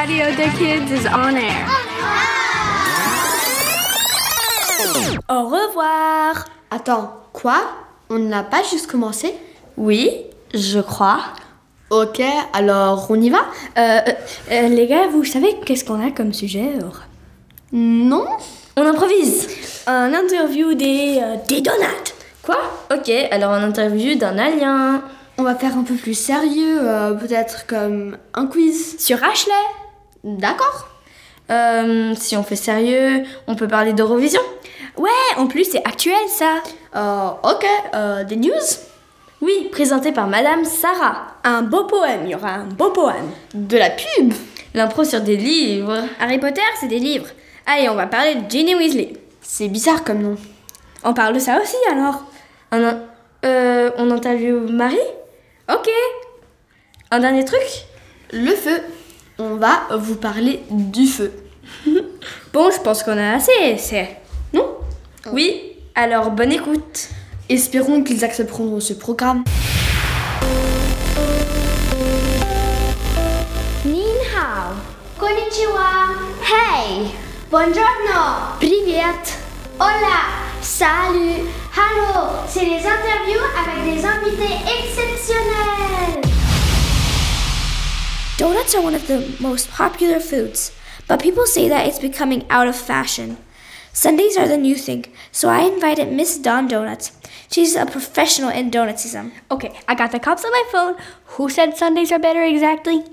Radio des Kids is on air. Au revoir. Attends, quoi? On n'a pas juste commencé? Oui, je crois. Ok, alors on y va? Euh, euh, les gars, vous savez qu'est-ce qu'on a comme sujet Non On improvise. Un interview des euh, des donuts. Quoi? Ok, alors un interview d'un alien. On va faire un peu plus sérieux, euh, peut-être comme un quiz. Sur Ashley. D'accord Euh, si on fait sérieux, on peut parler d'Eurovision. Ouais, en plus c'est actuel ça. euh, Ok, euh, des news? Oui, présenté par Madame Sarah. Un beau poème, il y aura un beau poème. De la pub L'impro sur des livres. Harry Potter, c'est des livres. Allez, on va parler de Ginny Weasley. C'est bizarre comme nom. On parle de ça aussi alors. Un, euh, on interviewe Marie? Ok. Un dernier truc? Le feu on va vous parler du feu. bon, je pense qu'on a assez, c'est... Non. Oui Alors, bonne écoute. Espérons qu'ils accepteront ce programme. Ninhao. Konnichiwa. Hey. Buongiorno. Privet. Hola. Salut. Hello. C'est les interviews avec des invités exceptionnels. Donuts are one of the most popular foods, but people say that it's becoming out of fashion. sundaes are the new thing, so I invited Miss Don Donuts. She's a professional in donutsism. Okay, I got the cops on my phone. Who said sundaes are better exactly?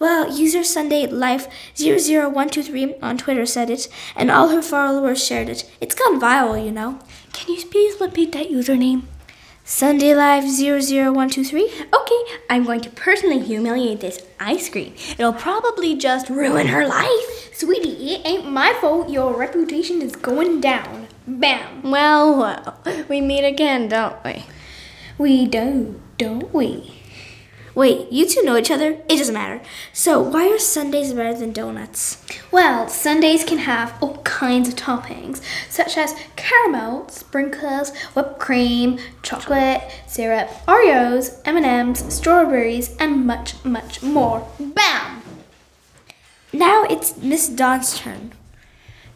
Well, user Sunday Life 00123 on Twitter said it, and all her followers shared it. It's gone viral, you know. Can you please repeat that username? Sunday Live 00123? Okay, I'm going to personally humiliate this ice cream. It'll probably just ruin her life. Sweetie, it ain't my fault your reputation is going down. Bam. Well, well, we meet again, don't we? We do, don't we? Wait, you two know each other? It doesn't matter. So, why are sundaes better than donuts? Well, sundaes can have all kinds of toppings, such as caramel, sprinkles, whipped cream, chocolate, syrup, Oreos, M&Ms, strawberries, and much, much more. Bam! Now it's Miss Dawn's turn.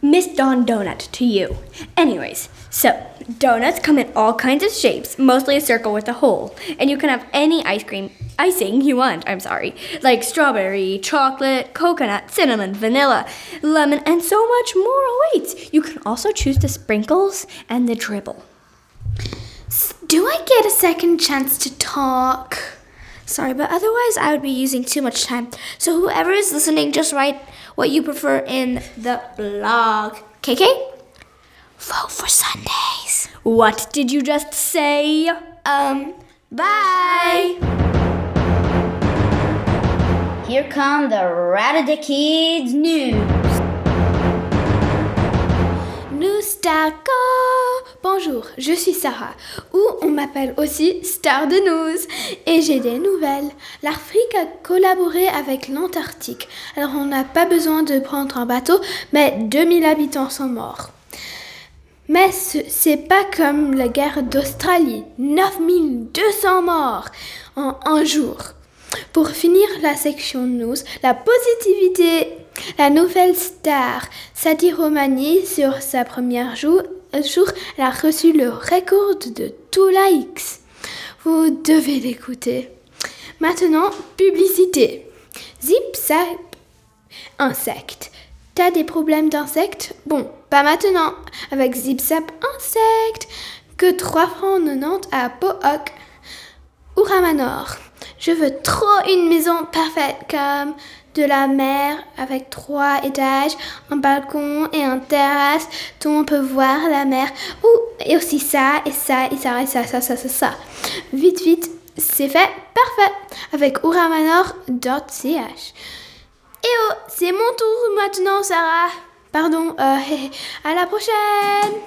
Miss Dawn Donut to you. Anyways, so donuts come in all kinds of shapes, mostly a circle with a hole, and you can have any ice cream icing you want. I'm sorry, like strawberry, chocolate, coconut, cinnamon, vanilla, lemon, and so much more awaits. You can also choose the sprinkles and the dribble. Do I get a second chance to talk? Sorry, but otherwise I would be using too much time. So whoever is listening, just write what you prefer in the blog. KK? Vote for sundaes. What did you just say? Um, bye. Here come the Radio Kids news. Star Bonjour, je suis Sarah, ou on m'appelle aussi Star de News, et j'ai des nouvelles. L'Afrique a collaboré avec l'Antarctique, alors on n'a pas besoin de prendre un bateau, mais 2000 habitants sont morts. Mais ce- c'est pas comme la guerre d'Australie, 9200 morts en un jour. Pour finir la section news, la positivité, la nouvelle star Sadi Romani sur sa première jour, jour, elle a reçu le record de tout likes. Vous devez l'écouter. Maintenant, publicité. Zip zap insectes. T'as des problèmes d'insectes? Bon, pas maintenant. Avec Zip Zap Insectes. Que 3 francs 90 à Pohoc. Ouramanor. Je veux trop une maison parfaite comme de la mer avec trois étages, un balcon et une terrasse dont on peut voir la mer. Ou et aussi ça et ça et ça et ça ça ça ça ça. Vite vite, c'est fait, parfait. Avec ouramanor.ch. Et oh, c'est mon tour maintenant, Sarah. Pardon, euh, à la prochaine.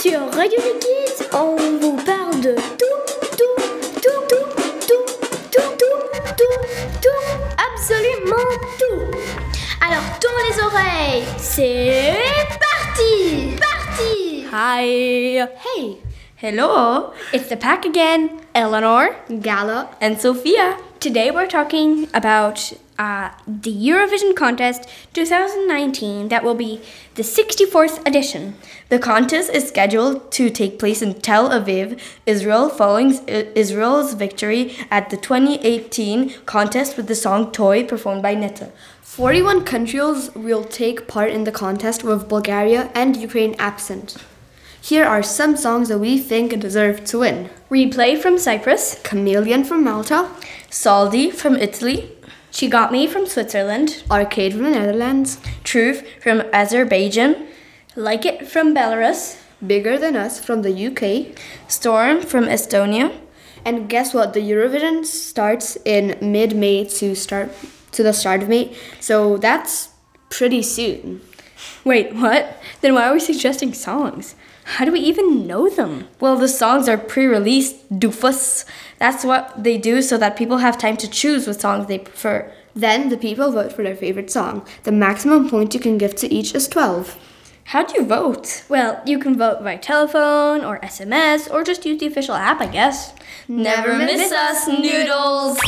Sur Radio Kids, on vous parle de tout, C'est parti. Parti. Hi. Hey, Hello. It's the pack again. Eleanor Gala. and Sophia. Today we're talking about uh, the Eurovision Contest 2019 that will be the 64th edition. The contest is scheduled to take place in Tel Aviv, Israel, following I- Israel's victory at the 2018 contest with the song Toy performed by Netta. 41 countries will take part in the contest with Bulgaria and Ukraine absent. Here are some songs that we think deserve to win. Replay from Cyprus. Chameleon from Malta, Soldi from Italy, She Got Me from Switzerland. Arcade from the Netherlands, Truth from Azerbaijan, Like It from Belarus. Bigger Than Us from the UK, Storm from Estonia, and guess what? The Eurovision starts in mid-May to start to the start of May. So that's pretty soon. Wait, what? Then why are we suggesting songs? How do we even know them? Well, the songs are pre released, doofus. That's what they do so that people have time to choose what songs they prefer. Then the people vote for their favorite song. The maximum point you can give to each is 12. How do you vote? Well, you can vote by telephone or SMS or just use the official app, I guess. Never miss us, noodles!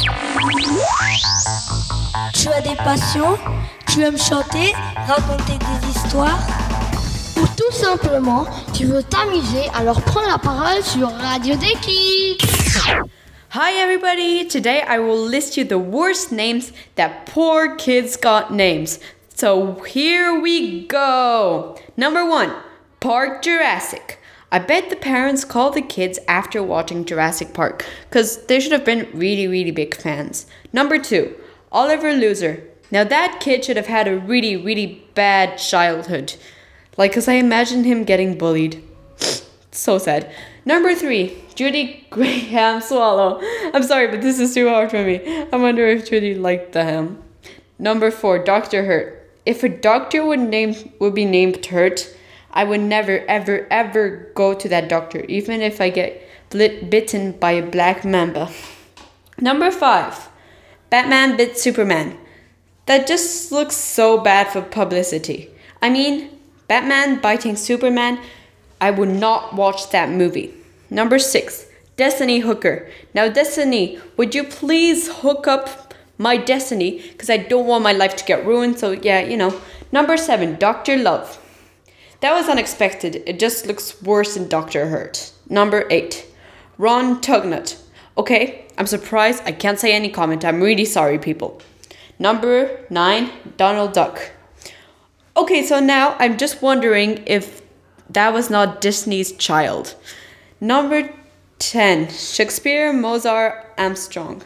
Tu as des passions Tu aimes chanter Raconter des histoires Ou tout simplement, tu veux t'amuser, alors prends la parole sur Radio des Kids. Hi everybody! Today I will list you the worst names that poor kids got names. So here we go! Number one, Park Jurassic. I bet the parents called the kids after watching Jurassic Park because they should have been really, really big fans. Number two, Oliver Loser. Now that kid should have had a really, really bad childhood. Like, because I imagine him getting bullied. So sad. Number three, Judy Graham Swallow. I'm sorry, but this is too hard for me. I wonder if Judy liked the ham. Number four, Dr. Hurt. If a doctor would name would be named Hurt, I would never, ever, ever go to that doctor, even if I get bitten by a black mamba. Number five, Batman bit Superman. That just looks so bad for publicity. I mean, Batman biting Superman, I would not watch that movie. Number six, Destiny Hooker. Now, Destiny, would you please hook up my Destiny? Because I don't want my life to get ruined. So, yeah, you know. Number seven, Dr. Love. That was unexpected. It just looks worse than Dr. Hurt. Number eight, Ron Tugnutt. Okay, I'm surprised. I can't say any comment. I'm really sorry, people. Number nine, Donald Duck. Okay, so now I'm just wondering if that was not Disney's child. Number 10, Shakespeare Mozart Armstrong.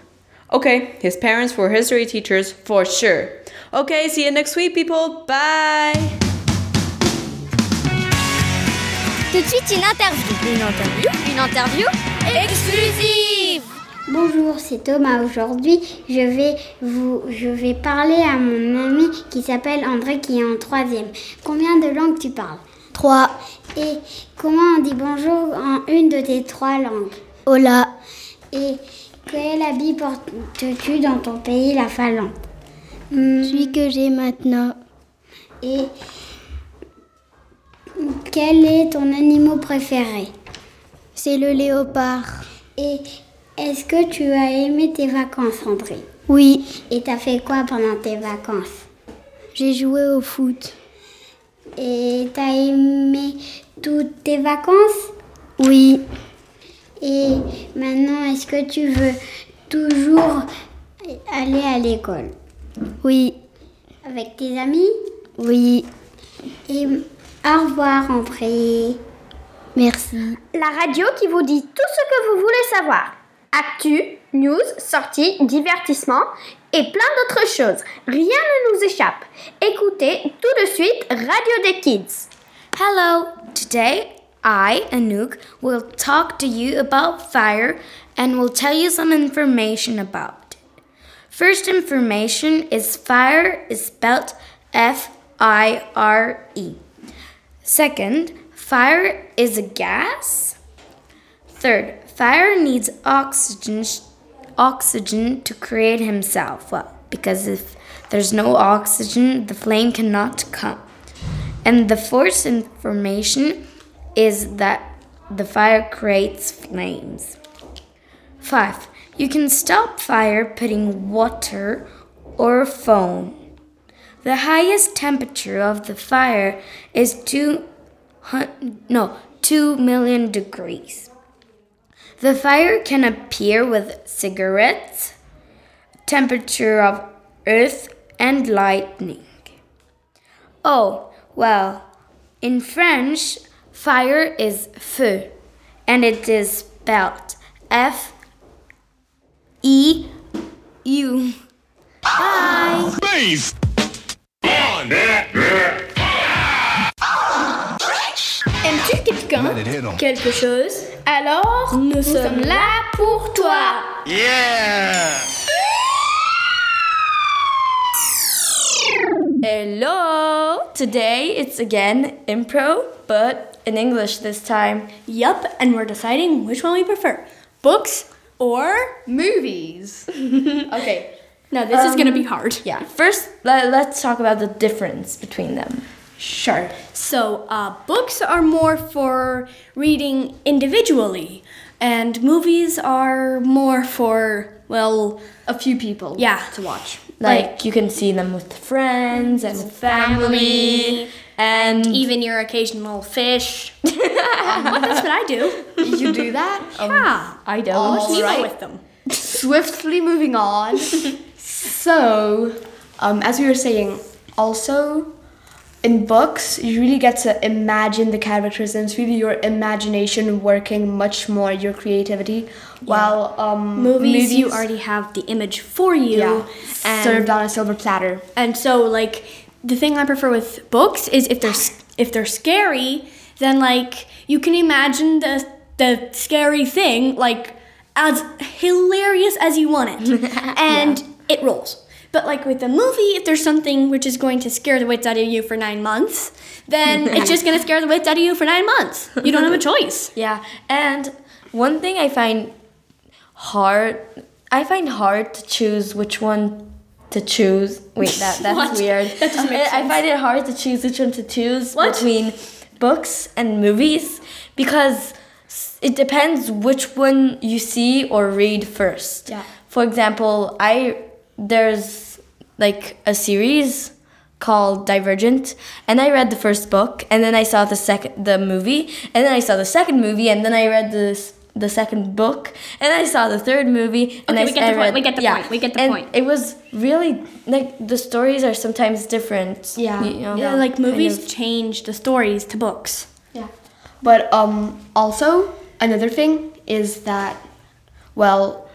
Okay, his parents were history teachers for sure. Okay, see you next week, people. Bye. Tout de suite, une interview. Une interview Une interview exclusive Bonjour, c'est Thomas. Aujourd'hui, je vais vous, je vais parler à mon ami qui s'appelle André, qui est en troisième. Combien de langues tu parles? Trois. Et comment on dit bonjour en une de tes trois langues? Hola. Et quel habit portes-tu dans ton pays, la Finlande? Celui que j'ai maintenant. Et quel est ton animal préféré? C'est le léopard. Et est-ce que tu as aimé tes vacances, André? Oui. Et t'as fait quoi pendant tes vacances? J'ai joué au foot. Et t'as aimé toutes tes vacances? Oui. Et maintenant, est-ce que tu veux toujours aller à l'école? Oui. Avec tes amis? Oui. Et au revoir, André. Merci. La radio qui vous dit tout ce que vous voulez savoir. Actu, news, sorties, divertissement et plein d'autres choses. Rien ne nous échappe. Écoutez tout de suite Radio des Kids. Hello! Today, I, Anouk, will talk to you about fire and will tell you some information about it. First information is fire is spelled F I R E. Second, fire is a gas. Third, fire needs oxygen oxygen to create himself. Well, because if there's no oxygen, the flame cannot come. And the fourth information is that the fire creates flames. 5. You can stop fire putting water or foam. The highest temperature of the fire is two no, 2 million degrees. The fire can appear with cigarettes, temperature of earth, and lightning. Oh, well, in French, fire is feu, and it is spelled F E U. Bye. Beef. On. Aimes-tu quelqu'un Let it hit 'em. Quelque chose Alors, nous, sommes là pour toi. Yeah. Hello! Today it's again impro, but in English this time. Yup, and we're deciding which one we prefer books or Movies. okay. No, this is gonna be Um, hard. Yeah, first let, let's talk about the difference between them. Sure. So, uh, books are more for reading individually, and movies are more for, well, A few people. Yeah. To watch. Like, you can see them with friends and family, and even your occasional fish. Um, that's what I do. You do that? Yeah. I don't. Watch Nemo with them. Swiftly moving on. so, um, as we were saying, also in books, you really get to imagine the characters, and it's really your imagination working much more, your creativity. While um, Movies, you already have the image for you. yeah, and served on a silver platter. And so like the thing I prefer with books is if they're if they're scary, then like you can imagine the the scary thing like as hilarious as you want it. and it rolls. But like with a movie, if there's something which is going to scare the wits out of you for nine months, then it's just gonna scare the wits out of you for nine months. You don't have a choice. Yeah, and one thing I find hard, I find hard to choose which one to choose. Wait, that that's weird. That I, I find it hard to choose which one to choose What? between books and movies because it depends which one you see or read first. Yeah. For example, I there's like a series called Divergent, and I read the first book, and then I saw the second the movie, and then I saw the second movie, and then I read this the second book, and I saw the third movie, and Okay, I, we get I the point, read- we get the yeah. point, we get the and point. It was really like the stories are sometimes different. Yeah. you know, Yeah, like kind movies of. change the stories to books. Yeah. But um, also, another thing is that, well,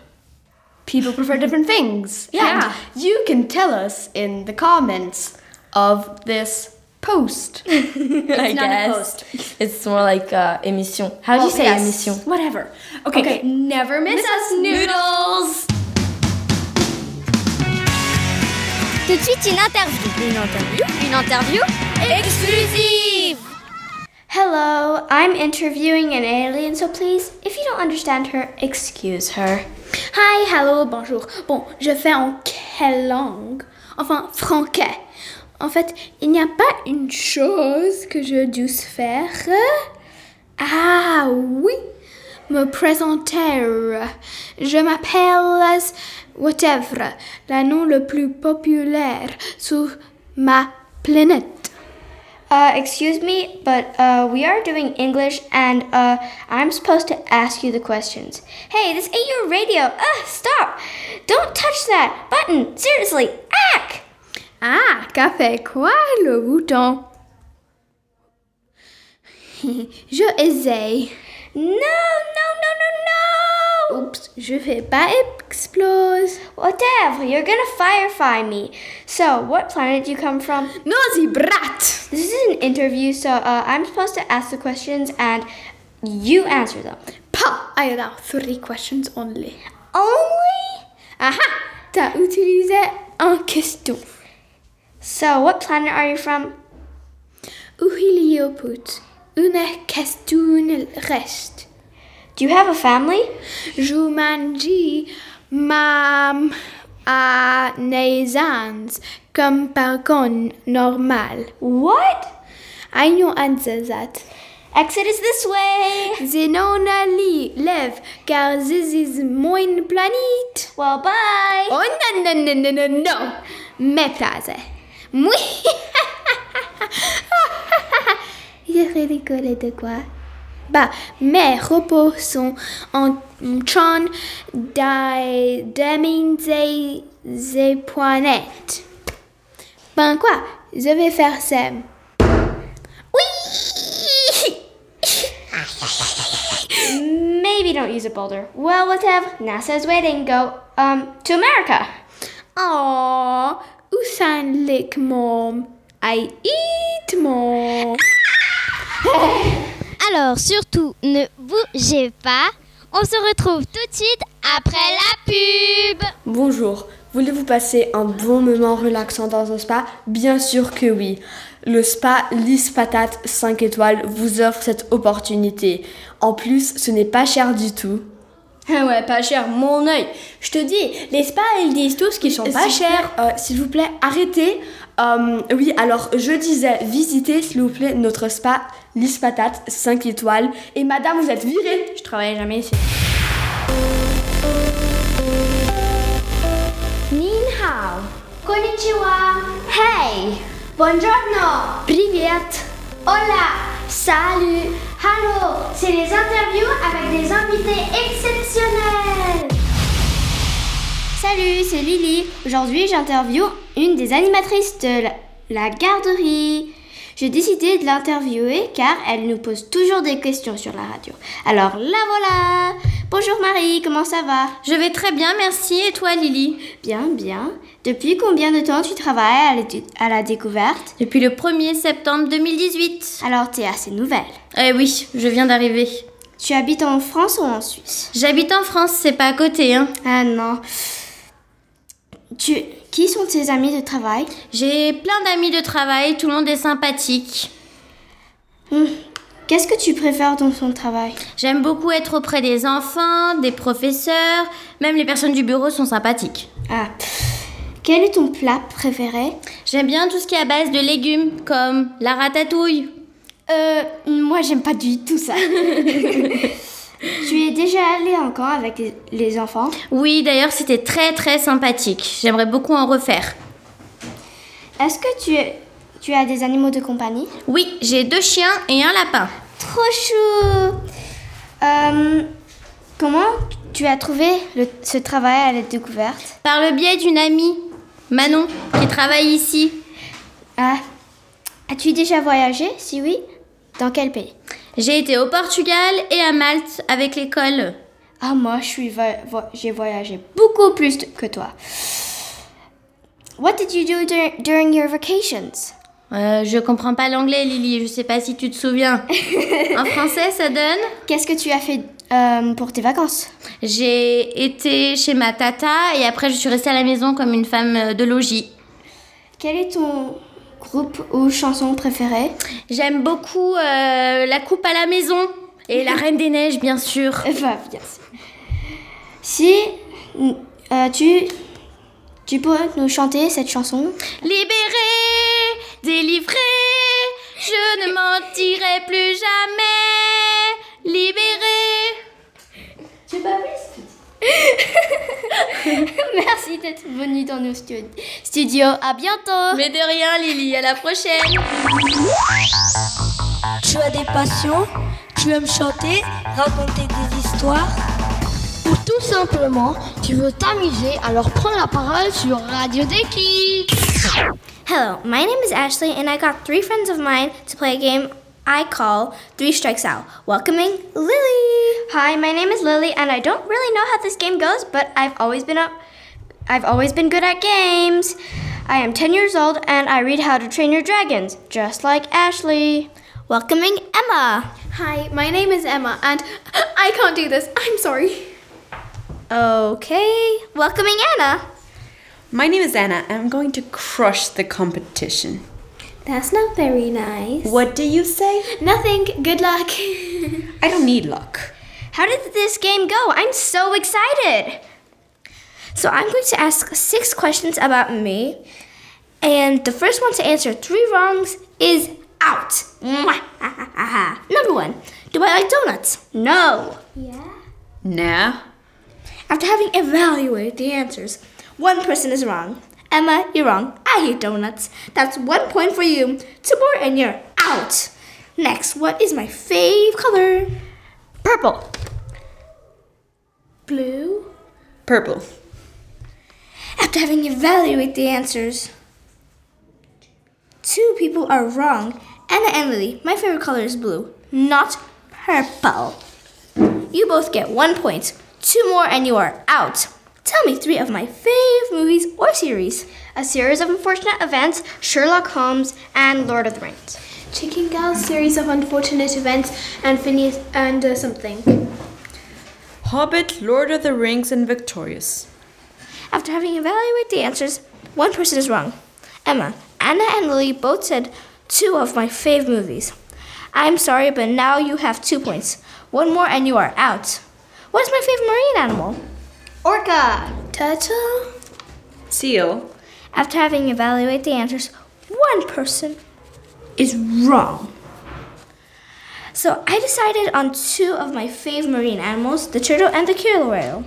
people prefer different things. Yeah. And you can tell us in the comments of this post. I not a guess post. it's more like uh, émission. How do Well, you say yes. émission? Whatever. Okay. Okay. Never miss, us, noodles. Tout de suite, une interview. Une interview Une interview exclusive Hello, I'm interviewing an alien, so please, if you don't understand her, excuse her. Hi, hello, bonjour. Bon, je fais en quelle langue? Enfin, franquais. En fait, il n'y a pas une chose que je dusse faire. Ah oui, me présenter. Je m'appelle whatever, le nom le plus populaire sur ma planète. Uh, excuse me, but uh, we are doing English, and uh, I'm supposed to ask you the questions. Hey, this ain't your radio. Ugh, stop! Don't touch that button. Seriously, ack! Ah, qu'a fait quoi le bouton Je essaye. No, no, no, no, no! Oups, je vais pas explose. Whatever, you're gonna firefly me. So, what planet do you come from? Nosy brat! This is an interview, so uh, I'm supposed to ask the questions and you answer them. Pa, I allow three questions only. Only? Aha, t'as utilisé un question. So, what planet are you from? Uhilioput. Une question reste. Do you have a family? Jumanji, mam a naisans comme pargon normal. What? Ayons answer that. Exit is this way. Zenonali, lève, car this is mon planet. Well, bye. Oh non, non, non, non, non. Mes places. Oui. Je rigole de quoi? Bah, mes repos sont en train d'amuser des planètes. Ben quoi? Je vais faire ça. Maybe don't use a boulder. Well, whatever. NASA's waiting. Go um to America. Oh, Usain lick mom? I eat mom. Alors surtout, ne bougez pas. On se retrouve tout de suite après la pub. Bonjour, voulez-vous passer un bon moment relaxant dans un spa? Bien sûr que oui. Le spa Lys Patate 5 étoiles vous offre cette opportunité. En plus, ce n'est pas cher du tout. Ah ouais, pas cher, mon œil. Je te dis, les spas, ils disent tous qu'ils sont pas S'il vous chers. plaît, euh, S'il vous plaît, arrêtez. Euh, oui, alors je disais, visitez s'il vous plaît notre spa Lys Patate 5 étoiles. Et madame, vous êtes virée. Je travaille jamais ici. Nin hao. Konnichiwa. Hey. Buongiorno. Привет. Hola. Salut. C'est les interviews avec des invités exceptionnels. Salut, c'est Lily. Aujourd'hui, j'interviewe une des animatrices de la garderie. J'ai décidé de l'interviewer car elle nous pose toujours des questions sur la radio. Alors la voilà. Bonjour Marie, comment ça va? Je vais très bien, merci. Et toi, Lily? Bien, bien. Depuis combien de temps tu travailles à, la découverte? Depuis le 1er septembre 2018. Alors t'es assez nouvelle. Eh oui, je viens d'arriver. Tu habites en France ou en Suisse? J'habite en France, c'est pas à côté, hein. Ah non. Tu, qui sont tes amis de travail? J'ai plein d'amis de travail, tout le monde est sympathique. Hmm. Qu'est-ce que tu préfères dans ton travail? J'aime beaucoup être auprès des enfants, des professeurs, même les personnes du bureau sont sympathiques. Ah. Quel est ton plat préféré? J'aime bien tout ce qui est à base de légumes, comme la ratatouille. Euh, moi j'aime pas du tout ça. tu es déjà allé en camp avec les, enfants? Oui, d'ailleurs, c'était très très sympathique. J'aimerais beaucoup en refaire. Est-ce que tu, tu as des animaux de compagnie Oui, j'ai deux chiens et un lapin. Trop chou Euh, Comment tu as trouvé le- ce travail à la découverte Par le biais d'une amie, Manon, qui travaille ici. Ah. As-tu déjà voyagé? Si oui, dans quel pays? J'ai été au Portugal et à Malte avec l'école. Ah, moi, vo- j'ai voyagé beaucoup plus que toi. What did you do dur- during your vacations? Euh, je comprends pas l'anglais, Lily, je sais pas si tu te souviens. en français, ça donne Qu'est-ce que tu as fait euh, pour tes vacances? J'ai été chez ma tata et après je suis restée à la maison comme une femme euh, de logis. Quel est ton groupe ou chanson préférée J'aime beaucoup euh, La Coupe à la maison et La Reine des Neiges, bien sûr. Bah, bien sûr. Si tu, tu peux nous chanter cette chanson Libérée, délivrée, je ne mentirai plus jamais. Libérée. Tu pas Merci d'être venu dans nos stu- studios. À bientôt. Mais de rien, Lily, à la prochaine. Tu as des passions Tu aimes chanter Raconter des histoires Ou tout simplement, tu veux t'amuser, alors prends la parole sur Radio des Kids. Hello, my name is Ashley, and I got three friends of mine to play a game I call Three Strikes Out. Welcoming Lily. Hi, my name is Lily, and I don't really know how this game goes, but I've always been up. I've always been good at games. I am 10 years old, and I read How to Train Your Dragons, just like Ashley. Welcoming Emma. Hi, my name is Emma, and I can't do this. I'm sorry. Okay. Welcoming Anna. My name is Anna, and I'm going to crush the competition. That's not very nice. What do you say? Nothing. Good luck. I don't need luck. How did this game go? I'm so excited. So I'm going to ask six questions about me, and the first one to answer three wrongs is out. Number one, do I like donuts? No. Yeah. Nah. After having evaluated the answers, one person is wrong. Emma, you're wrong. I hate donuts. That's one point for you. Two more and you're out. Next, what is my fave color? Purple. Blue. Purple. After having evaluated the answers, two people are wrong. Anna and Lily, my favorite color is blue, not purple. You both get one point. Two more and you are out. Tell me three of my fave movies or series. A series of unfortunate events, Sherlock Holmes, and Lord of the Rings. Chicken Girl series of unfortunate events and Phineas and uh, something. Hobbit, Lord of the Rings, and Victorious. After having evaluated the answers, one person is wrong. Emma, Anna, and Lily both said two of my fave movies. I'm sorry, but now you have two points. One more and you are out. What is my favorite marine animal? Orca. Turtle. Seal. After having evaluated the answers, one person is wrong. So I decided on two of my favorite marine animals, the turtle and the killer whale,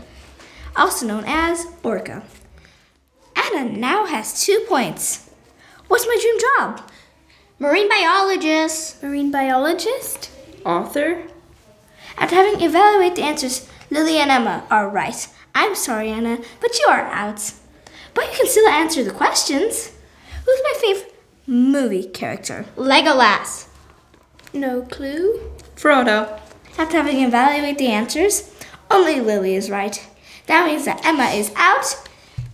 also known as orca. Anna now has two points. What's my dream job? Marine biologist. Marine biologist. Author. After having evaluated the answers, Lily and Emma are right. I'm sorry, Anna, but you are out. But you can still answer the questions. Who's my favorite movie character? Legolas. No clue. Frodo. After having evaluated the answers, only Lily is right. That means that Emma is out.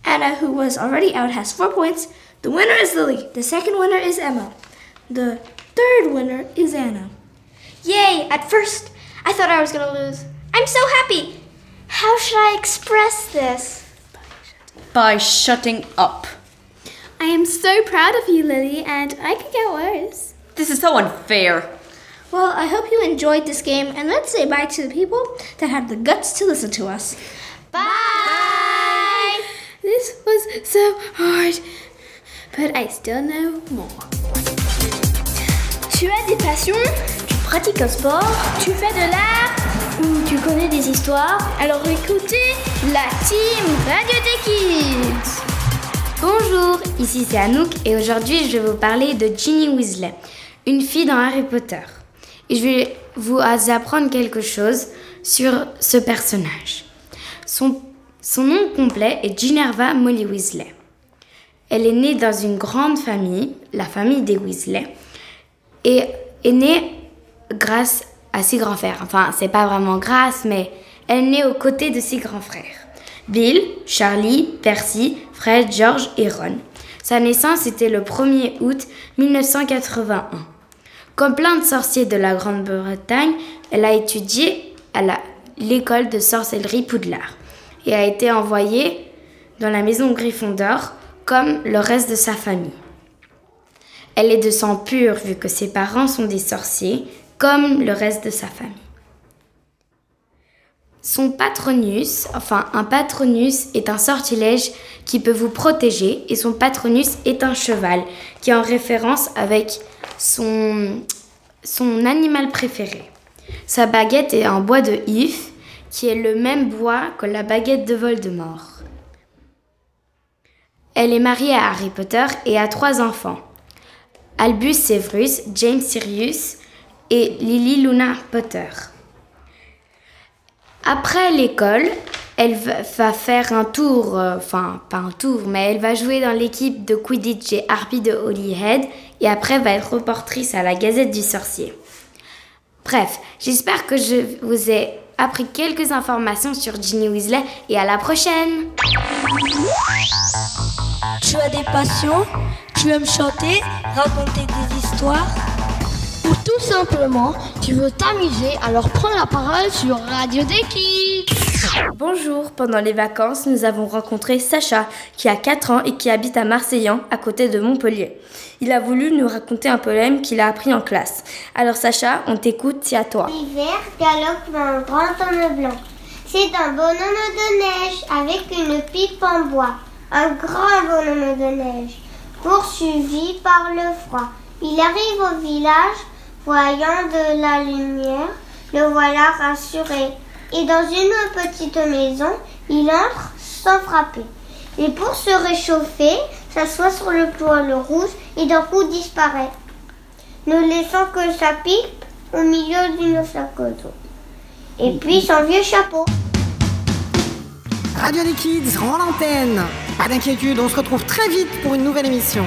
Anna, who was already out, has four points. The winner is Lily. The second winner is Emma. The third winner is Anna. Yay! At first, I thought I was gonna lose. I'm so happy. How should I express this? By shutting up. I am so proud of you, Lily, and I could get worse. This is so unfair. Well, I hope you enjoyed this game, and let's say bye to the people that had the guts to listen to us. Bye! This was so hard, but I still know more. Tu as des passions Tu pratiques un sport Tu fais de l'art Tu connais des histoires? Alors écoutez la team Radio des Kids. Bonjour, ici c'est Anouk et aujourd'hui je vais vous parler de Ginny Weasley, une fille dans Harry Potter. Et je vais vous apprendre quelque chose sur ce personnage. Son, nom complet est Ginerva Molly Weasley. Elle est née dans une grande famille, la famille des Weasley, et est née grâce à ses grands frères. Enfin, c'est pas vraiment grâce, mais elle née aux côtés de ses grands frères. Bill, Charlie, Percy, Fred, George et Ron. Sa naissance était le 1er août 1981. Comme plein de sorciers de la Grande-Bretagne, elle a étudié à l'école de sorcellerie Poudlard et a été envoyée dans la maison Gryffondor comme le reste de sa famille. Elle est de sang pur vu que ses parents sont des sorciers, comme le reste de sa famille. Son patronus, enfin un patronus est un sortilège qui peut vous protéger et son patronus est un cheval qui est en référence avec son, animal préféré. Sa baguette est en bois de if qui est le même bois que la baguette de Voldemort. Elle est mariée à Harry Potter et a trois enfants. Albus Severus, James Sirius et Lily Luna Potter. Après l'école, elle va faire un tour, euh, enfin pas un tour, mais elle va jouer dans l'équipe de Quidditch et Harpy de Holyhead et après va être reportrice à la Gazette du Sorcier. Bref, j'espère que je vous ai appris quelques informations sur Ginny Weasley et à la prochaine Tu as des passions? Tu aimes chanter? Raconter des histoires? Ou tout simplement, tu veux t'amuser, alors prends la parole sur Radio des Kids. Bonjour, pendant les vacances, nous avons rencontré Sacha, qui a 4 ans et qui habite à Marseillan, à côté de Montpellier. Il a voulu nous raconter un poème qu'il a appris en classe. Alors Sacha, on t'écoute, c'est à toi. L'hiver galope un grand homme blanc. C'est un bonhomme de neige avec une pipe en bois. Un grand bonhomme de neige, poursuivi par le froid. Il arrive au village, voyant de la lumière, le voilà rassuré. Et dans une petite maison, il entre sans frapper. Et pour se réchauffer, s'assoit sur le poêle rouge et d'un coup disparaît, ne laissant que sa pipe au milieu d'une sac d'eau. Et puis son vieux chapeau. Radio des Kids rend l'antenne. Pas d'inquiétude, on se retrouve très vite pour une nouvelle émission.